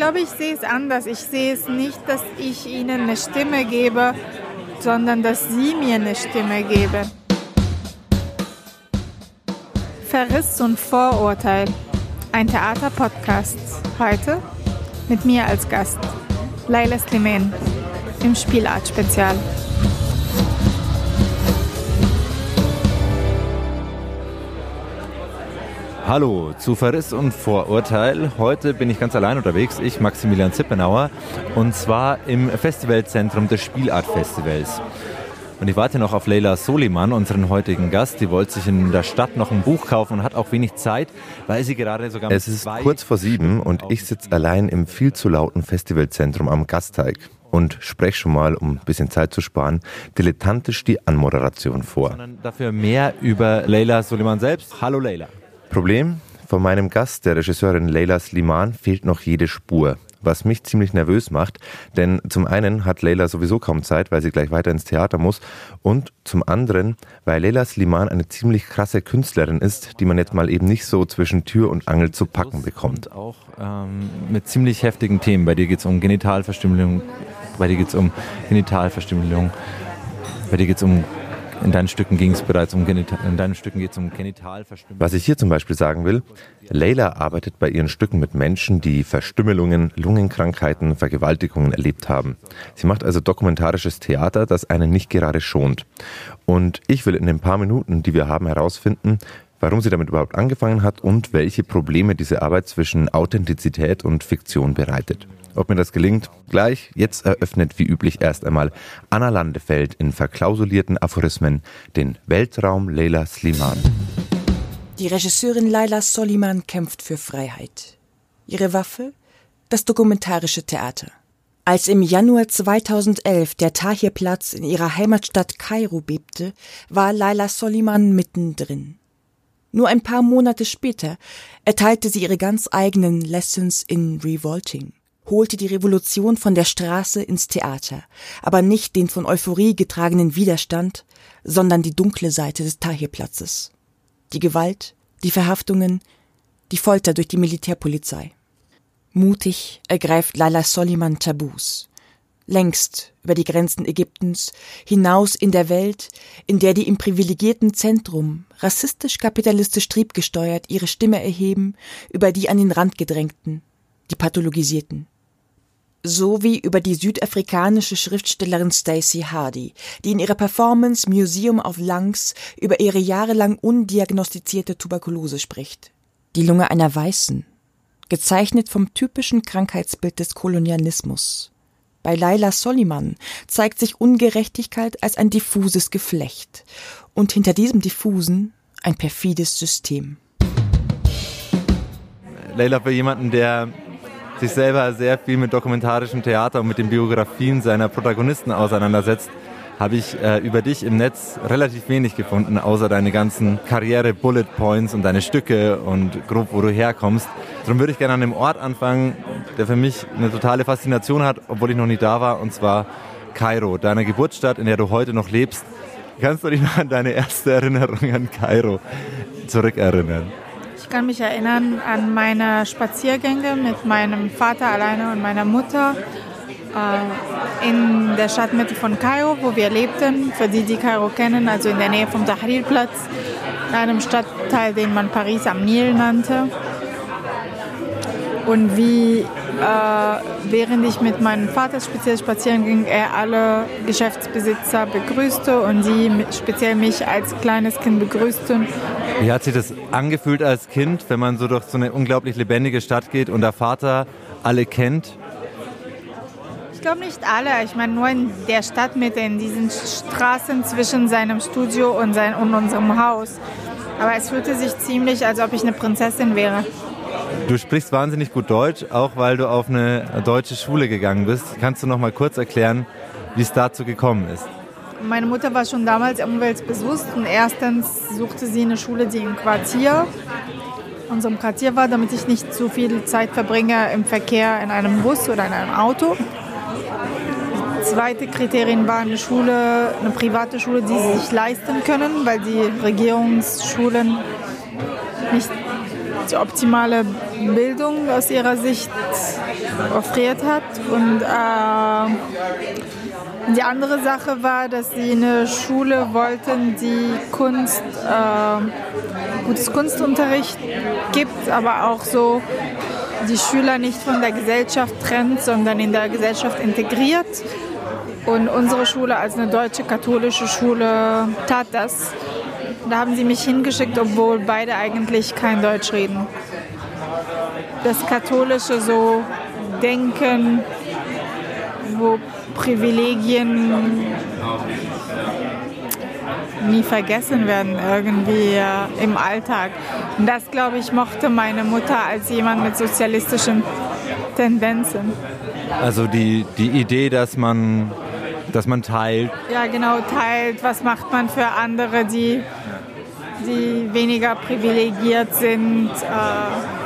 glaube, ich sehe es anders. Ich sehe es nicht, dass ich ihnen eine Stimme gebe, sondern dass sie mir eine Stimme geben. Verriss und Vorurteil. Ein Theaterpodcast. Heute mit mir als Gast. Laila Slimen im Spielart-Spezial. Hallo zu Verriss und Vorurteil. Heute bin ich ganz allein unterwegs, ich Maximilian Zippenauer, und zwar im Festivalzentrum des Spielart-Festivals. Und ich warte noch auf Leila Soliman, unseren heutigen Gast. Die wollte sich in der Stadt noch ein Buch kaufen und hat auch wenig Zeit, weil sie gerade sogar. Es ist kurz vor sieben und ich sitze allein im viel zu lauten Festivalzentrum am Gasteig und spreche schon mal, um ein bisschen Zeit zu sparen, dilettantisch die Anmoderation vor. Sondern dafür mehr über Leila Soliman selbst. Hallo Leila. Problem? Von meinem Gast, der Regisseurin Leila Sliman, fehlt noch jede Spur. Was mich ziemlich nervös macht, denn zum einen hat Leila sowieso kaum Zeit, weil sie gleich weiter ins Theater muss, und zum anderen, weil Leila Sliman eine ziemlich krasse Künstlerin ist, die man jetzt mal eben nicht so zwischen Tür und Angel zu packen bekommt. Auch ähm, mit ziemlich heftigen Themen. Bei dir geht es um Genitalverstümmelung, bei dir geht es um Genitalverstümmelung, bei dir geht es um in deinen Stücken ging es bereits um Genital, in deinen Stücken geht es um Genitalverstümmelung. Was ich hier zum Beispiel sagen will, Leila arbeitet bei ihren Stücken mit Menschen, die Verstümmelungen, Lungenkrankheiten, Vergewaltigungen erlebt haben. Sie macht also dokumentarisches Theater, das einen nicht gerade schont. Und ich will in den paar Minuten, die wir haben, herausfinden, warum sie damit überhaupt angefangen hat und welche Probleme diese Arbeit zwischen Authentizität und Fiktion bereitet. Ob mir das gelingt, gleich. Jetzt eröffnet wie üblich erst einmal Anna Landefeld in verklausulierten Aphorismen den Weltraum Leila Sliman. Die Regisseurin Laila Soliman kämpft für Freiheit. Ihre Waffe? Das dokumentarische Theater. Als im Januar 2011 der Tahirplatz in ihrer Heimatstadt Kairo bebte, war Laila Soliman mittendrin. Nur ein paar Monate später erteilte sie ihre ganz eigenen Lessons in Revolting holte die Revolution von der Straße ins Theater, aber nicht den von Euphorie getragenen Widerstand, sondern die dunkle Seite des Tahirplatzes. Die Gewalt, die Verhaftungen, die Folter durch die Militärpolizei. Mutig ergreift Laila Soliman Tabus. Längst über die Grenzen Ägyptens, hinaus in der Welt, in der die im privilegierten Zentrum, rassistisch-kapitalistisch triebgesteuert, ihre Stimme erheben, über die an den Rand gedrängten, die pathologisierten sowie über die südafrikanische Schriftstellerin Stacey Hardy, die in ihrer Performance Museum of Lungs über ihre jahrelang undiagnostizierte Tuberkulose spricht. Die Lunge einer Weißen, gezeichnet vom typischen Krankheitsbild des Kolonialismus. Bei Laila Soliman zeigt sich Ungerechtigkeit als ein diffuses Geflecht und hinter diesem diffusen ein perfides System. Leila, für jemanden, der sich selber sehr viel mit dokumentarischem Theater und mit den Biografien seiner Protagonisten auseinandersetzt, habe ich äh, über dich im Netz relativ wenig gefunden, außer deine ganzen Karriere-Bullet Points und deine Stücke und grob, wo du herkommst. Darum würde ich gerne an dem Ort anfangen, der für mich eine totale Faszination hat, obwohl ich noch nie da war, und zwar Kairo, deine Geburtsstadt, in der du heute noch lebst. Kannst du dich noch an deine erste Erinnerung an Kairo zurückerinnern? Ich kann mich erinnern an meine Spaziergänge mit meinem Vater alleine und meiner Mutter äh, in der Stadtmitte von Kairo, wo wir lebten. Für die, die Kairo kennen, also in der Nähe vom Tahrirplatz, in einem Stadtteil, den man Paris am Nil nannte. Und wie äh, während ich mit meinem Vater speziell spazieren ging, er alle Geschäftsbesitzer begrüßte und sie speziell mich als kleines Kind begrüßten. Wie hat sich das angefühlt als Kind, wenn man so durch so eine unglaublich lebendige Stadt geht und der Vater alle kennt? Ich glaube nicht alle. Ich meine nur in der Stadtmitte, in diesen Straßen zwischen seinem Studio und, sein, und unserem Haus. Aber es fühlte sich ziemlich, als ob ich eine Prinzessin wäre. Du sprichst wahnsinnig gut Deutsch, auch weil du auf eine deutsche Schule gegangen bist. Kannst du noch mal kurz erklären, wie es dazu gekommen ist? Meine Mutter war schon damals umweltbewusst und erstens suchte sie eine Schule, die im Quartier, unserem Quartier war, damit ich nicht zu viel Zeit verbringe im Verkehr in einem Bus oder in einem Auto. Zweite Kriterium war eine Schule, eine private Schule, die sie sich leisten können, weil die Regierungsschulen nicht die optimale Bildung aus ihrer Sicht offeriert hat. Und äh, die andere Sache war, dass sie eine Schule wollten, die Kunst, äh, gutes Kunstunterricht gibt, aber auch so die Schüler nicht von der Gesellschaft trennt, sondern in der Gesellschaft integriert. Und unsere Schule als eine deutsche katholische Schule tat das. Da haben sie mich hingeschickt, obwohl beide eigentlich kein Deutsch reden. Das katholische so Denken, wo Privilegien nie vergessen werden irgendwie äh, im Alltag. Und das, glaube ich, mochte meine Mutter als jemand mit sozialistischen Tendenzen. Also die, die Idee, dass man, dass man teilt. Ja, genau, teilt. Was macht man für andere, die, die weniger privilegiert sind? Äh,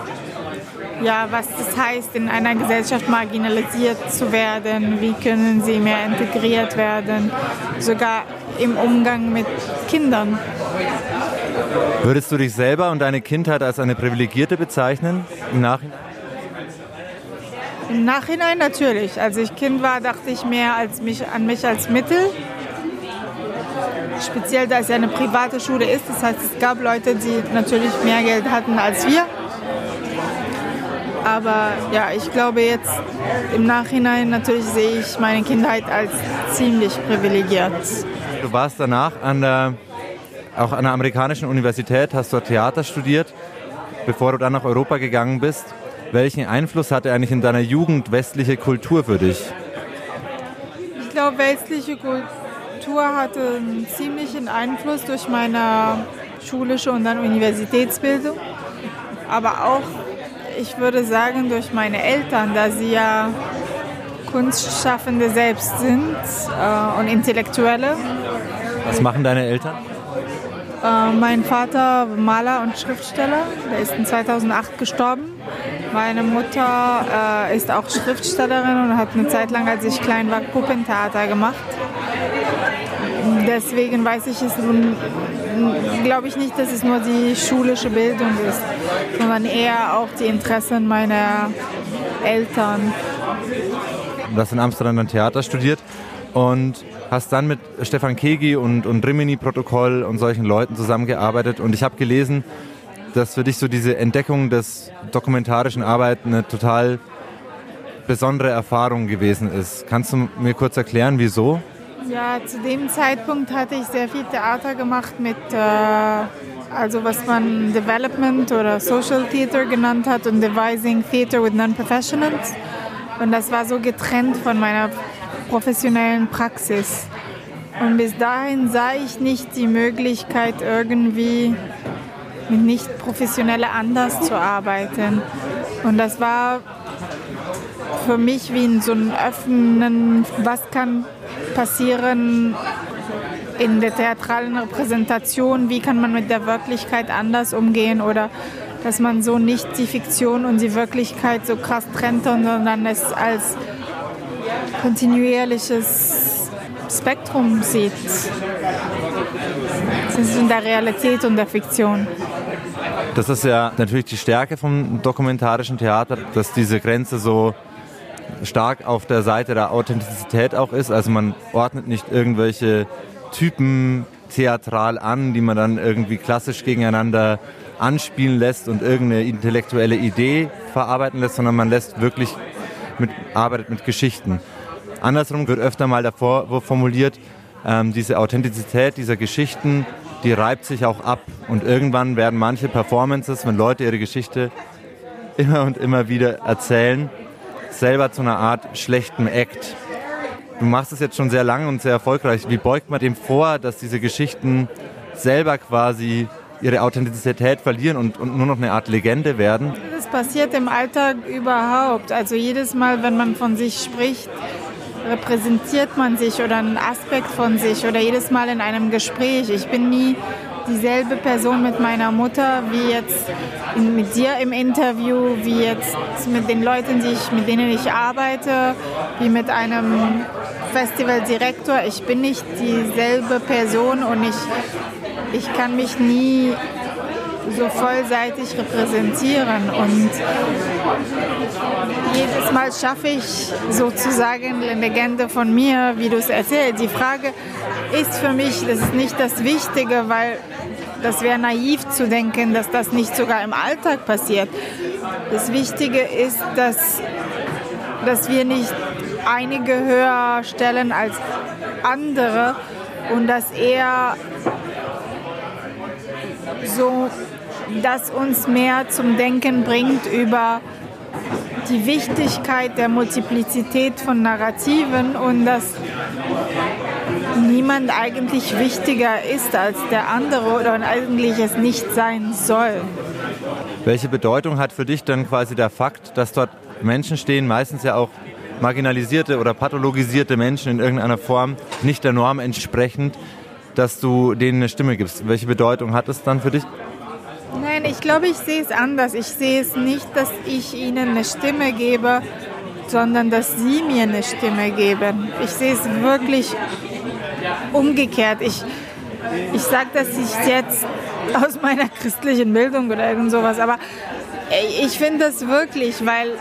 ja, was das heißt, in einer Gesellschaft marginalisiert zu werden, wie können sie mehr integriert werden, sogar im Umgang mit Kindern. Würdest du dich selber und deine Kindheit als eine privilegierte bezeichnen im Nachhinein? Im Nachhinein natürlich. Als ich Kind war, dachte ich mehr als mich, an mich als Mittel. Speziell, da es ja eine private Schule ist. Das heißt, es gab Leute, die natürlich mehr Geld hatten als wir. Aber ja, ich glaube jetzt im Nachhinein natürlich sehe ich meine Kindheit als ziemlich privilegiert. Du warst danach an der, auch an der amerikanischen Universität, hast dort Theater studiert, bevor du dann nach Europa gegangen bist. Welchen Einfluss hatte eigentlich in deiner Jugend westliche Kultur für dich? Ich glaube, westliche Kultur hatte einen ziemlichen Einfluss durch meine schulische und dann Universitätsbildung, aber auch ich würde sagen, durch meine Eltern, da sie ja Kunstschaffende selbst sind äh, und Intellektuelle. Was machen deine Eltern? Äh, mein Vater Maler und Schriftsteller, der ist in 2008 gestorben. Meine Mutter äh, ist auch Schriftstellerin und hat eine Zeit lang, als ich klein war, Puppentheater gemacht. Deswegen weiß ich es nun glaube ich nicht, dass es nur die schulische Bildung ist, sondern eher auch die Interessen meiner Eltern. Du hast in Amsterdam dann Theater studiert und hast dann mit Stefan Kegi und, und Rimini-Protokoll und solchen Leuten zusammengearbeitet. Und ich habe gelesen, dass für dich so diese Entdeckung des dokumentarischen Arbeit eine total besondere Erfahrung gewesen ist. Kannst du mir kurz erklären, wieso? Ja, zu dem Zeitpunkt hatte ich sehr viel Theater gemacht mit, äh, also was man Development oder Social Theater genannt hat und Devising Theater with Non-Professionals. Und das war so getrennt von meiner professionellen Praxis. Und bis dahin sah ich nicht die Möglichkeit, irgendwie mit nicht professionelle anders zu arbeiten. Und das war für mich wie in so einem Öffnen, was kann passieren in der theatralen Repräsentation, wie kann man mit der Wirklichkeit anders umgehen oder dass man so nicht die Fiktion und die Wirklichkeit so krass trennt, sondern es als kontinuierliches Spektrum sieht. In der Realität und der Fiktion. Das ist ja natürlich die Stärke vom dokumentarischen Theater, dass diese Grenze so stark auf der Seite der Authentizität auch ist. Also man ordnet nicht irgendwelche Typen theatral an, die man dann irgendwie klassisch gegeneinander anspielen lässt und irgendeine intellektuelle Idee verarbeiten lässt, sondern man lässt wirklich mit, arbeitet mit Geschichten. Andersrum wird öfter mal davor formuliert, ähm, diese Authentizität dieser Geschichten, die reibt sich auch ab. Und irgendwann werden manche Performances, wenn Leute ihre Geschichte immer und immer wieder erzählen, selber zu einer Art schlechten Act. Du machst es jetzt schon sehr lange und sehr erfolgreich. Wie beugt man dem vor, dass diese Geschichten selber quasi ihre Authentizität verlieren und, und nur noch eine Art Legende werden? Das passiert im Alltag überhaupt. Also jedes Mal, wenn man von sich spricht, repräsentiert man sich oder einen Aspekt von sich oder jedes Mal in einem Gespräch. Ich bin nie dieselbe Person mit meiner Mutter wie jetzt mit dir im Interview, wie jetzt mit den Leuten, die ich, mit denen ich arbeite, wie mit einem Festivaldirektor. Ich bin nicht dieselbe Person und ich, ich kann mich nie so vollseitig repräsentieren. Und jedes Mal schaffe ich sozusagen eine Legende von mir, wie du es erzählst. Die Frage ist für mich, das ist nicht das Wichtige, weil das wäre naiv zu denken, dass das nicht sogar im Alltag passiert. Das Wichtige ist, dass, dass wir nicht einige höher stellen als andere und dass er so das uns mehr zum Denken bringt über die Wichtigkeit der Multiplizität von Narrativen und dass niemand eigentlich wichtiger ist als der andere oder eigentlich es nicht sein soll. Welche Bedeutung hat für dich dann quasi der Fakt, dass dort Menschen stehen, meistens ja auch marginalisierte oder pathologisierte Menschen in irgendeiner Form, nicht der Norm entsprechend, dass du denen eine Stimme gibst? Welche Bedeutung hat es dann für dich? Nein, ich glaube, ich sehe es anders. Ich sehe es nicht, dass ich ihnen eine Stimme gebe, sondern dass sie mir eine Stimme geben. Ich sehe es wirklich umgekehrt. Ich, ich sage das nicht jetzt aus meiner christlichen Bildung oder irgend sowas, aber ich finde das wirklich, weil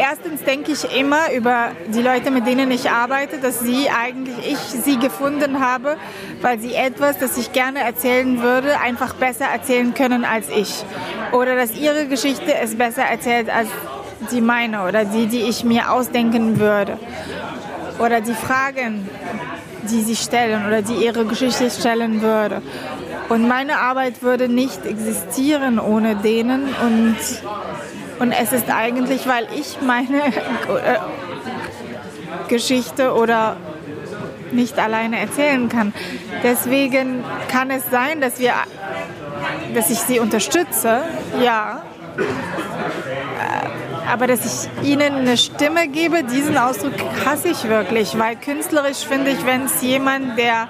erstens denke ich immer über die Leute, mit denen ich arbeite, dass sie eigentlich, ich sie gefunden habe, weil sie etwas, das ich gerne erzählen würde, einfach besser erzählen können als ich. Oder dass ihre Geschichte es besser erzählt als die meine oder die, die ich mir ausdenken würde. Oder die Fragen, die sie stellen oder die ihre Geschichte stellen würde. Und meine Arbeit würde nicht existieren ohne denen und und es ist eigentlich, weil ich meine äh, Geschichte oder nicht alleine erzählen kann. Deswegen kann es sein, dass wir, dass ich sie unterstütze, ja. Äh, aber dass ich ihnen eine Stimme gebe, diesen Ausdruck hasse ich wirklich, weil künstlerisch finde ich, wenn es jemand, der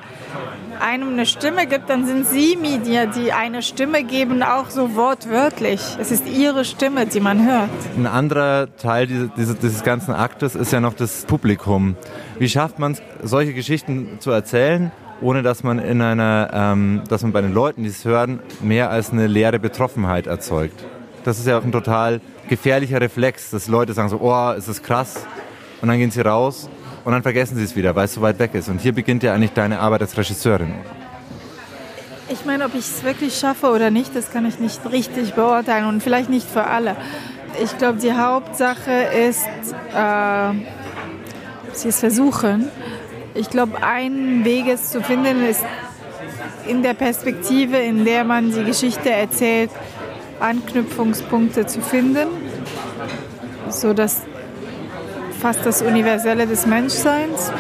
einem eine Stimme gibt, dann sind Sie Media, die eine Stimme geben, auch so wortwörtlich. Es ist Ihre Stimme, die man hört. Ein anderer Teil dieses, dieses ganzen Aktes ist ja noch das Publikum. Wie schafft man es, solche Geschichten zu erzählen, ohne dass man in einer, ähm, dass man bei den Leuten, die es hören, mehr als eine leere Betroffenheit erzeugt? Das ist ja auch ein total gefährlicher Reflex, dass Leute sagen so, oh, ist das krass, und dann gehen sie raus und dann vergessen sie es wieder, weil es so weit weg ist. Und hier beginnt ja eigentlich deine Arbeit als Regisseurin. Ich meine, ob ich es wirklich schaffe oder nicht, das kann ich nicht richtig beurteilen und vielleicht nicht für alle. Ich glaube, die Hauptsache ist, äh, sie es versuchen. Ich glaube, ein Weg es zu finden ist in der Perspektive, in der man die Geschichte erzählt, Anknüpfungspunkte zu finden, sodass fast das Universelle des Menschseins.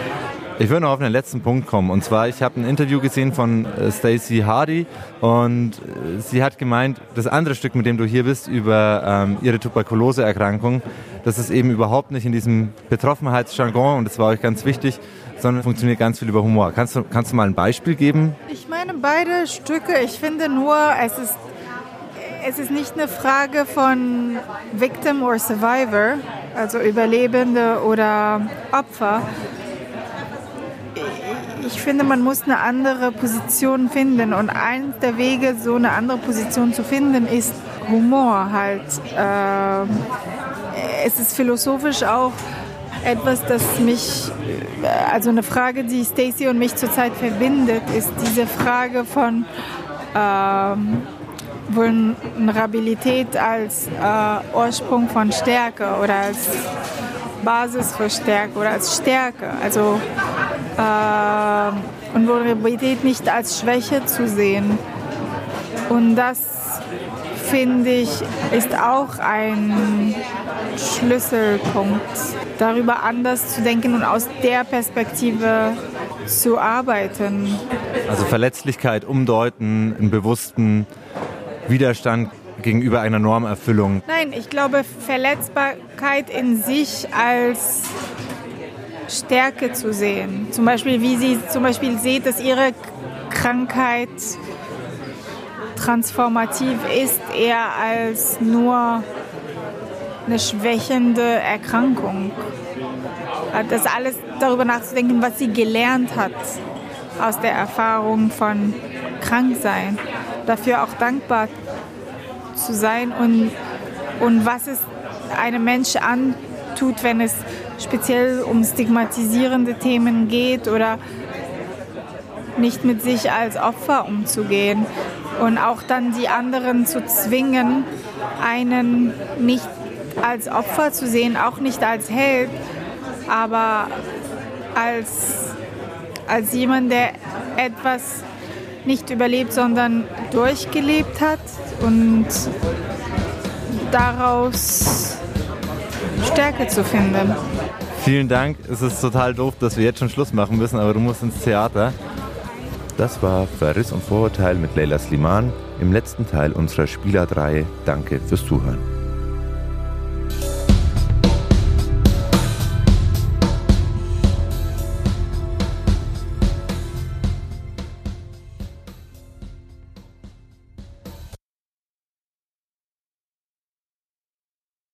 Ich würde noch auf den letzten Punkt kommen. Und zwar, ich habe ein Interview gesehen von äh, Stacey Hardy und äh, sie hat gemeint, das andere Stück, mit dem du hier bist, über ähm, ihre Tuberkuloseerkrankung, das ist eben überhaupt nicht in diesem Betroffenheitsjargon und das war euch ganz wichtig, sondern funktioniert ganz viel über Humor. Kannst du, kannst du mal ein Beispiel geben? Ich meine beide Stücke. Ich finde nur, es ist, es ist nicht eine Frage von Victim or Survivor, also Überlebende oder Opfer. Ich finde, man muss eine andere Position finden und eines der Wege, so eine andere Position zu finden, ist Humor halt. Äh, es ist philosophisch auch etwas, das mich, also eine Frage, die Stacy und mich zurzeit verbindet, ist diese Frage von ähm, Vulnerabilität als äh, Ursprung von Stärke oder als Basis für Stärke oder als Stärke. Also äh, und Vulnerabilität nicht als Schwäche zu sehen. Und das finde ich ist auch ein Schlüsselpunkt, darüber anders zu denken und aus der Perspektive zu arbeiten. Also Verletzlichkeit umdeuten, einen bewussten Widerstand gegenüber einer Normerfüllung? Nein, ich glaube, Verletzbarkeit in sich als Stärke zu sehen. Zum Beispiel, wie sie zum Beispiel sieht, dass ihre Krankheit transformativ ist, eher als nur eine schwächende Erkrankung. Das alles darüber nachzudenken, was sie gelernt hat aus der Erfahrung von Kranksein. Dafür auch dankbar zu sein und, und was es einem Mensch antut, wenn es speziell um stigmatisierende Themen geht oder nicht mit sich als Opfer umzugehen und auch dann die anderen zu zwingen, einen nicht als Opfer zu sehen, auch nicht als Held, aber als, als jemand, der etwas nicht überlebt, sondern durchgelebt hat und daraus Stärke zu finden. Vielen Dank. Es ist total doof, dass wir jetzt schon Schluss machen müssen, aber du musst ins Theater. Das war Verriss und Vorurteil mit Leila Sliman im letzten Teil unserer Spielerreihe. Danke fürs Zuhören.